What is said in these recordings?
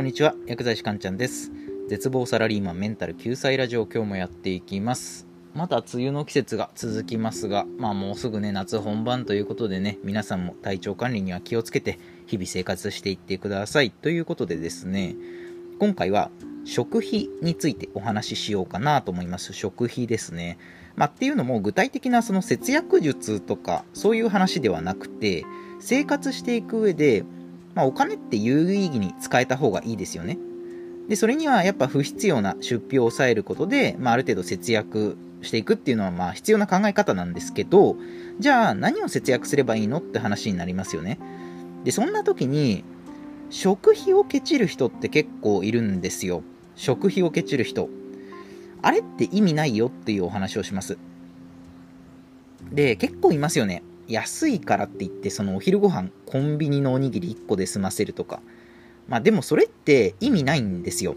こんにちは薬剤師かんちゃんです。絶望サラリーマンメンタル救済ラジオ今日もやっていきます。まだ梅雨の季節が続きますがまあもうすぐね夏本番ということでね皆さんも体調管理には気をつけて日々生活していってください。ということでですね今回は食費についてお話ししようかなと思います。食費ですね。まあ、っていうのも具体的なその節約術とかそういう話ではなくて生活していく上でまあ、お金って有意義に使えた方がいいですよね。で、それにはやっぱ不必要な出費を抑えることで、まあ、ある程度節約していくっていうのはまあ必要な考え方なんですけど、じゃあ何を節約すればいいのって話になりますよね。で、そんな時に、食費をケチる人って結構いるんですよ。食費をケチる人。あれって意味ないよっていうお話をします。で、結構いますよね。安いからって言ってそのお昼ご飯コンビニのおにぎり1個で済ませるとか。まあでもそれって意味ないんですよ。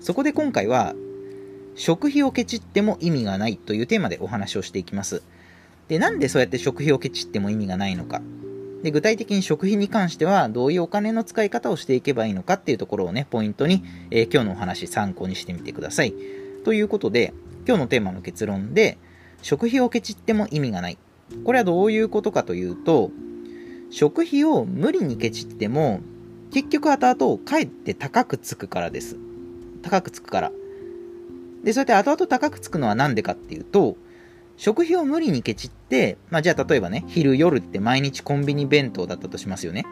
そこで今回は食費をケチっても意味がないというテーマでお話をしていきます。でなんでそうやって食費をケチっても意味がないのか。で具体的に食費に関してはどういうお金の使い方をしていけばいいのかっていうところをねポイントに、えー、今日のお話参考にしてみてください。ということで今日のテーマの結論で食費をケチっても意味がない。これはどういうことかというと、食費を無理にケチっても、結局後々かえって高くつくからです。高くつくから。で、そうやって後々高くつくのは何でかっていうと、食費を無理にケチって、まあじゃあ例えばね、昼夜って毎日コンビニ弁当だったとしますよね。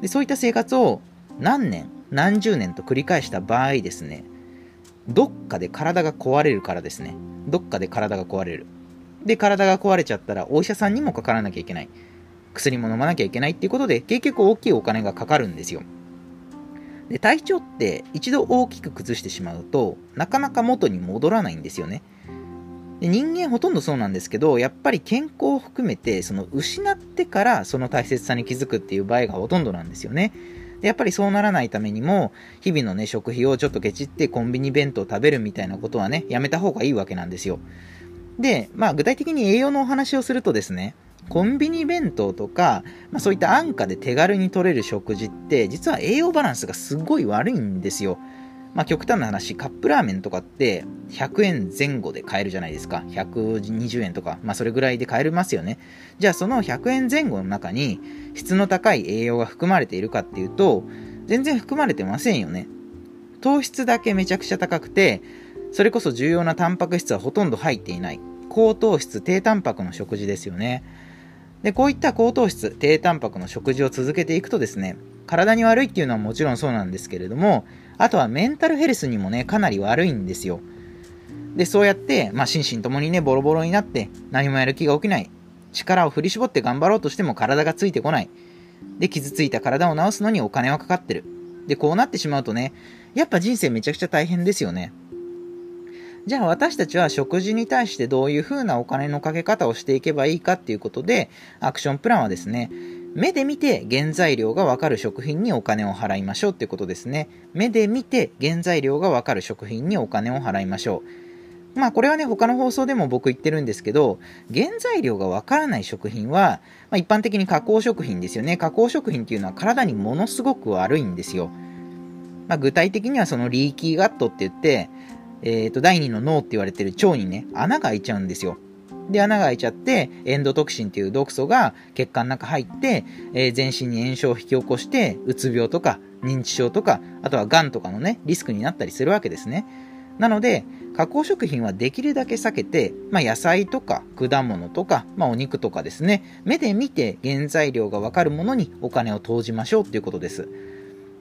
で、そういった生活を何年、何十年と繰り返した場合ですね、どっかで体が壊れるからですね。どっかで体が壊れる。で、体が壊れちゃったらお医者さんにもかからなきゃいけない。薬も飲まなきゃいけないっていうことで、結局大きいお金がかかるんですよ。で、体調って一度大きく崩してしまうと、なかなか元に戻らないんですよね。で人間ほとんどそうなんですけど、やっぱり健康を含めて、その失ってからその大切さに気づくっていう場合がほとんどなんですよね。でやっぱりそうならないためにも、日々のね、食費をちょっとケチってコンビニ弁当食べるみたいなことはね、やめた方がいいわけなんですよ。で、まあ具体的に栄養のお話をするとですね、コンビニ弁当とか、まあ、そういった安価で手軽に取れる食事って、実は栄養バランスがすごい悪いんですよ。まあ、極端な話、カップラーメンとかって100円前後で買えるじゃないですか。120円とか、まあ、それぐらいで買えますよね。じゃあその100円前後の中に質の高い栄養が含まれているかっていうと、全然含まれてませんよね。糖質だけめちゃくちゃ高くて、それこそ重要なタンパク質はほとんど入っていない。高糖質、低タンパクの食事ですよね。で、こういった高糖質、低タンパクの食事を続けていくとですね、体に悪いっていうのはもちろんそうなんですけれども、あとはメンタルヘルスにもね、かなり悪いんですよ。で、そうやって、まあ、心身ともにね、ボロボロになって、何もやる気が起きない。力を振り絞って頑張ろうとしても体がついてこない。で、傷ついた体を治すのにお金はかかってる。で、こうなってしまうとね、やっぱ人生めちゃくちゃ大変ですよね。じゃあ私たちは食事に対してどういう風なお金のかけ方をしていけばいいかっていうことで、アクションプランはですね、目で見て原材料がわかる食品にお金を払いましょうっていうことですね。目で見て原材料がわかる食品にお金を払いましょう。まあこれはね、他の放送でも僕言ってるんですけど、原材料がわからない食品は、まあ、一般的に加工食品ですよね。加工食品っていうのは体にものすごく悪いんですよ。まあ、具体的にはそのリーキーガットって言って、えっ、ー、と、第2の脳って言われてる腸にね、穴が開いちゃうんですよ。で、穴が開いちゃって、エンドトクシンっていう毒素が血管の中入って、えー、全身に炎症を引き起こして、うつ病とか、認知症とか、あとは癌とかのね、リスクになったりするわけですね。なので、加工食品はできるだけ避けて、まあ、野菜とか果物とか、まあ、お肉とかですね、目で見て原材料がわかるものにお金を投じましょうっていうことです。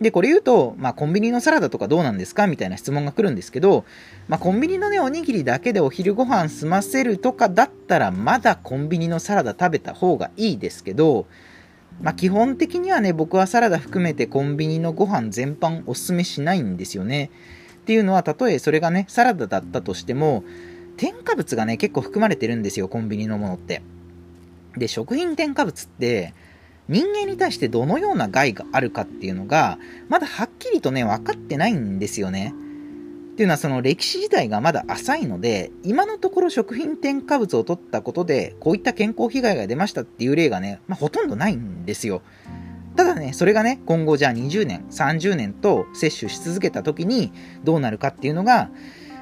で、これ言うと、まあ、コンビニのサラダとかどうなんですかみたいな質問が来るんですけど、まあ、コンビニのね、おにぎりだけでお昼ご飯済ませるとかだったら、まだコンビニのサラダ食べた方がいいですけど、まあ、基本的にはね、僕はサラダ含めてコンビニのご飯全般おすすめしないんですよね。っていうのは、たとえそれがね、サラダだったとしても、添加物がね、結構含まれてるんですよ、コンビニのものって。で、食品添加物って、人間に対してどのような害があるかっていうのが、まだはっきりとね、分かってないんですよね。っていうのはその歴史自体がまだ浅いので、今のところ食品添加物を取ったことで、こういった健康被害が出ましたっていう例がね、まあ、ほとんどないんですよ。ただね、それがね、今後じゃあ20年、30年と摂取し続けた時にどうなるかっていうのが、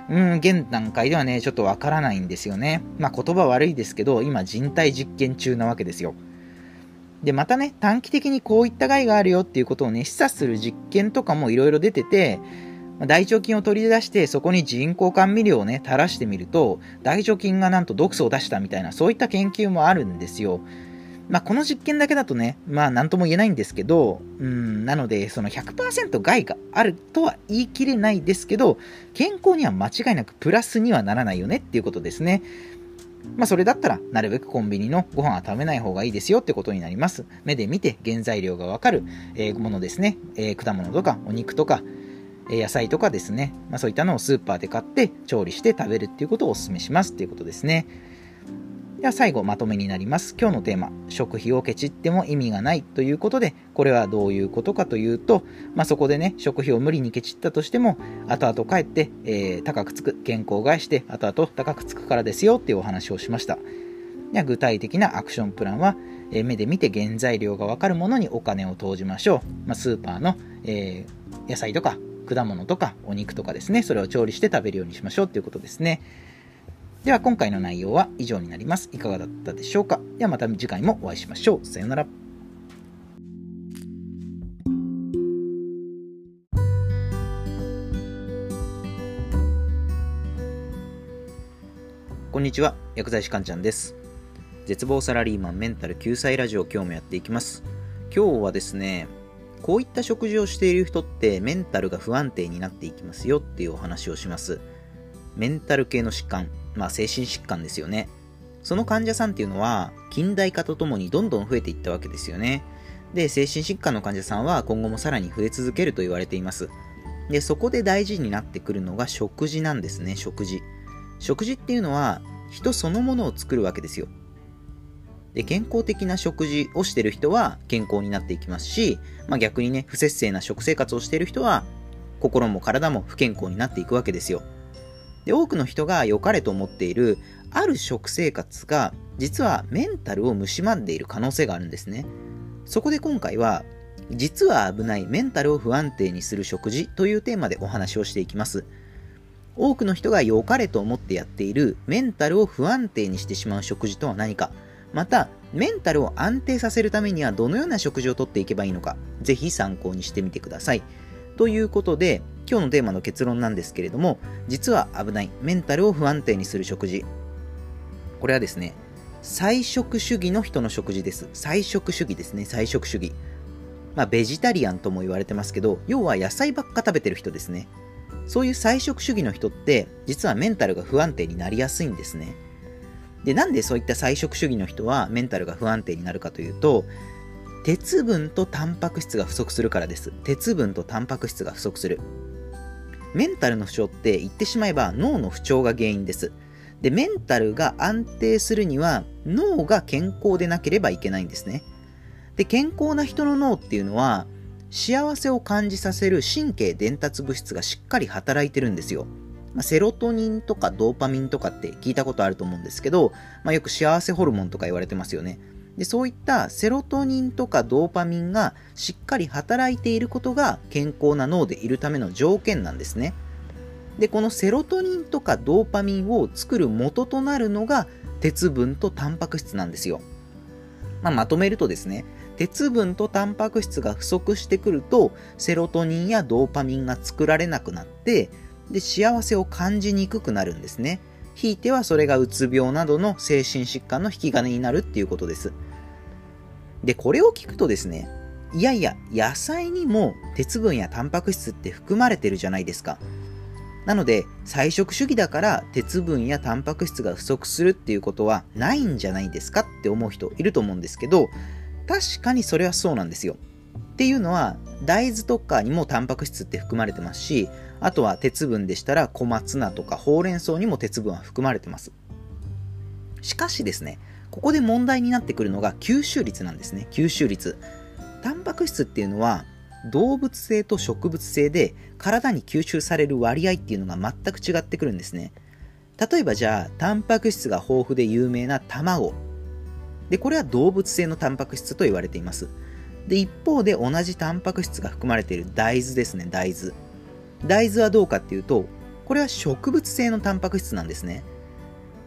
うん、現段階ではね、ちょっとわからないんですよね。まあ言葉悪いですけど、今人体実験中なわけですよ。で、またね、短期的にこういった害があるよっていうことをね、示唆する実験とかもいろいろ出てて、大腸菌を取り出してそこに人工甘味料をね、垂らしてみると、大腸菌がなんと毒素を出したみたいな、そういった研究もあるんですよ。まあ、この実験だけだとね、まあ、なんとも言えないんですけど、うん、なので、その100%害があるとは言い切れないですけど、健康には間違いなくプラスにはならないよねっていうことですね。まあ、それだったら、なるべくコンビニのご飯は食べない方がいいですよってことになります。目で見て原材料がわかる、えー、ものですね。えー、果物とかお肉とか、えー、野菜とかですね。まあ、そういったのをスーパーで買って調理して食べるっていうことをお勧めしますっていうことですね。では最後まとめになります。今日のテーマ、食費をケチっても意味がないということで、これはどういうことかというと、まあ、そこでね、食費を無理にケチったとしても、後々帰って、えー、高くつく、健康を害して、後々高くつくからですよっていうお話をしました。では具体的なアクションプランは、えー、目で見て原材料がわかるものにお金を投じましょう。まあ、スーパーの、えー、野菜とか果物とかお肉とかですね、それを調理して食べるようにしましょうということですね。では今回の内容は以上になります。いかがだったでしょうか？ではまた次回もお会いしましょう。さようなら。こんにちは、薬剤師かんちゃんです。絶望サラリーマンメンタル救済ラジオ今日もやっていきます。今日はですね、こういった食事をしている人ってメンタルが不安定になっていきますよっていうお話をします。メンタル系の疾患、まあ、精神疾患ですよね。その患者さんっていうのは、近代化とともにどんどん増えていったわけですよね。で、精神疾患の患者さんは今後もさらに増え続けると言われています。で、そこで大事になってくるのが食事なんですね、食事。食事っていうのは、人そのものを作るわけですよ。で、健康的な食事をしてる人は健康になっていきますし、まあ逆にね、不節制な食生活をしている人は、心も体も不健康になっていくわけですよ。で、多くの人が良かれと思っている、ある食生活が、実はメンタルを蝕んでいる可能性があるんですね。そこで今回は、実は危ないメンタルを不安定にする食事というテーマでお話をしていきます。多くの人が良かれと思ってやっているメンタルを不安定にしてしまう食事とは何か、また、メンタルを安定させるためにはどのような食事をとっていけばいいのか、ぜひ参考にしてみてください。ということで、今日のテーマの結論なんですけれども、実は危ないメンタルを不安定にする食事。これはですね、菜食主義の人の食事です。菜食主義ですね、菜食主義。まあ、ベジタリアンとも言われてますけど、要は野菜ばっか食べてる人ですね。そういう菜食主義の人って、実はメンタルが不安定になりやすいんですね。で、なんでそういった菜食主義の人はメンタルが不安定になるかというと、鉄分とタンパク質が不足するからです。鉄分とタンパク質が不足する。メンタルの不調って言ってしまえば脳の不調が原因です。で、メンタルが安定するには脳が健康でなければいけないんですね。で、健康な人の脳っていうのは幸せを感じさせる神経伝達物質がしっかり働いてるんですよ。まあ、セロトニンとかドーパミンとかって聞いたことあると思うんですけど、まあ、よく幸せホルモンとか言われてますよね。でそういったセロトニンとかドーパミンがしっかり働いていることが健康な脳でいるための条件なんですね。で、このセロトニンとかドーパミンを作る元となるのが鉄分とタンパク質なんですよ。まあ、まとめるとですね、鉄分とタンパク質が不足してくると、セロトニンやドーパミンが作られなくなって、で、幸せを感じにくくなるんですね。ひいてはそれがうつ病などの精神疾患の引き金になるっていうことです。で、これを聞くとですね、いやいや、野菜にも鉄分やタンパク質って含まれてるじゃないですか。なので、菜食主義だから鉄分やタンパク質が不足するっていうことはないんじゃないですか？って思う人いると思うんですけど、確かにそれはそうなんですよ。っていうのは、大豆とかにもタンパク質って含まれてますし、あとは鉄分でしたら小松菜とかほうれん草にも鉄分は含まれてます。しかしですね、ここで問題になってくるのが吸収率なんですね。吸収率。タンパク質っていうのは動物性と植物性で体に吸収される割合っていうのが全く違ってくるんですね。例えばじゃあ、タンパク質が豊富で有名な卵。で、これは動物性のタンパク質と言われています。で、一方で同じタンパク質が含まれている大豆ですね、大豆。大豆はどうかっていうと、これは植物性のタンパク質なんですね。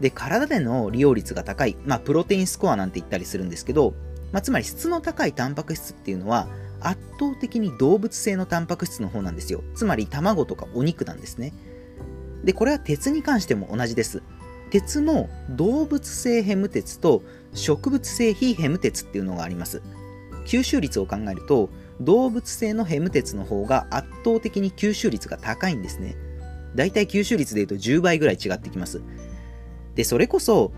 で、体での利用率が高い、まあ、プロテインスコアなんて言ったりするんですけど、まあ、つまり質の高いタンパク質っていうのは、圧倒的に動物性のタンパク質の方なんですよ。つまり卵とかお肉なんですね。で、これは鉄に関しても同じです。鉄も動物性ヘム鉄と植物性非ヘム鉄っていうのがあります。吸収率を考えると、動物性のヘム鉄の方が圧倒的に吸収率が高いんですね。だいたい吸収率で言うと10倍ぐらい違ってきます。で、それこそ、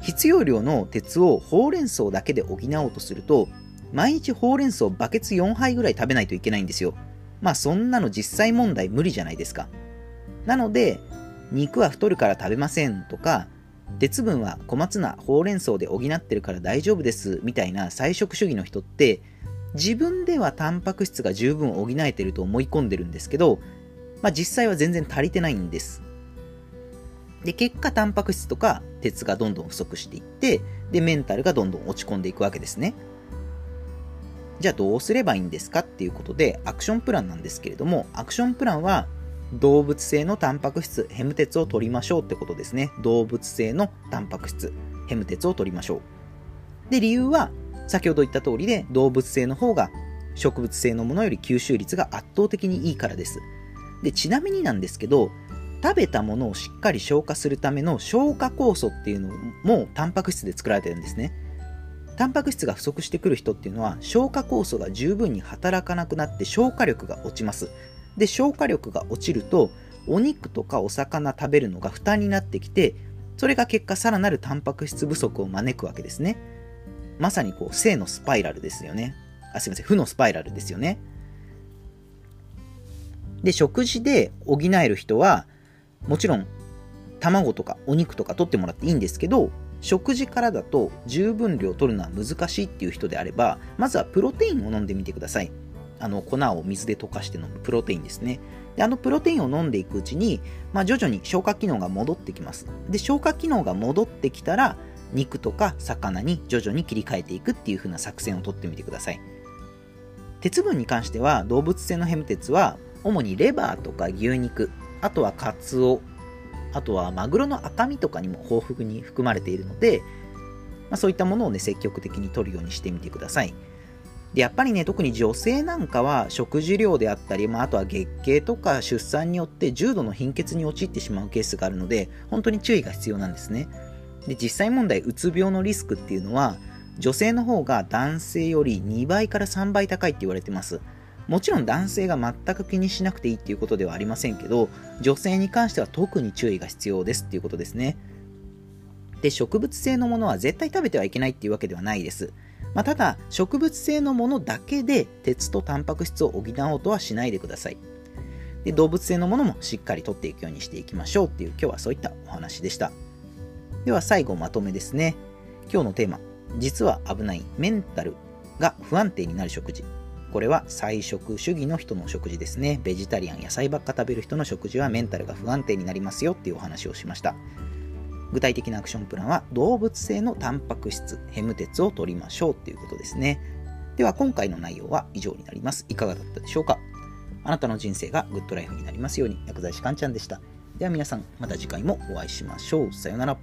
必要量の鉄をほうれん草だけで補おうとすると、毎日ほうれん草バケツ4杯ぐらい食べないといけないんですよ。まあそんなの実際問題無理じゃないですか。なので、肉は太るから食べませんとか、鉄分は小松菜、ほうれん草で補ってるから大丈夫ですみたいな菜食主義の人って、自分ではタンパク質が十分補えてると思い込んでるんですけど、まあ実際は全然足りてないんです。で、結果、タンパク質とか鉄がどんどん不足していって、で、メンタルがどんどん落ち込んでいくわけですね。じゃあどうすればいいんですかっていうことで、アクションプランなんですけれども、アクションプランは、動物性のタンパク質、ヘム鉄を取りましょうってことですね。動物性のタンパク質、ヘム鉄を取りましょう。で、理由は、先ほど言った通りで、動物性の方が植物性のものより吸収率が圧倒的にいいからです。で、ちなみになんですけど、食べたものをしっかり消化するための消化酵素っていうのもタンパク質で作られてるんですね。タンパク質が不足してくる人っていうのは消化酵素が十分に働かなくなって消化力が落ちます。で、消化力が落ちるとお肉とかお魚食べるのが負担になってきてそれが結果さらなるタンパク質不足を招くわけですね。まさにこう正のスパイラルですよね。あ、すいません、負のスパイラルですよね。で、食事で補える人はもちろん卵とかお肉とか取ってもらっていいんですけど食事からだと十分量取るのは難しいっていう人であればまずはプロテインを飲んでみてください。あの粉を水で溶かして飲むプロテインですね。であのプロテインを飲んでいくうちに、まあ、徐々に消化機能が戻ってきます。で消化機能が戻ってきたら肉とか魚に徐々に切り替えていくっていう風な作戦をとってみてください。鉄分に関しては動物性のヘム鉄は主にレバーとか牛肉あとはカツオ、あとはマグロの赤身とかにも豊富に含まれているので、まあ、そういったものをね、積極的に摂るようにしてみてください。で、やっぱりね、特に女性なんかは食事量であったり、まあ、あとは月経とか出産によって重度の貧血に陥ってしまうケースがあるので、本当に注意が必要なんですね。で、実際問題、うつ病のリスクっていうのは、女性の方が男性より2倍から3倍高いって言われてます。もちろん男性が全く気にしなくていいっていうことではありませんけど、女性に関しては特に注意が必要ですっていうことですね。で、植物性のものは絶対食べてはいけないっていうわけではないです。まあ、ただ、植物性のものだけで鉄とタンパク質を補おうとはしないでください。で、動物性のものもしっかりとっていくようにしていきましょうっていう今日はそういったお話でした。では最後まとめですね。今日のテーマ、実は危ないメンタルが不安定になる食事これは菜食主義の人の食事ですね。ベジタリアン、野菜ばっか食べる人の食事はメンタルが不安定になりますよっていうお話をしました。具体的なアクションプランは動物性のタンパク質、ヘム鉄を取りましょうっていうことですね。では今回の内容は以上になります。いかがだったでしょうか？あなたの人生がグッドライフになりますように薬剤師かんちゃんでした。では皆さんまた次回もお会いしましょう。さようなら。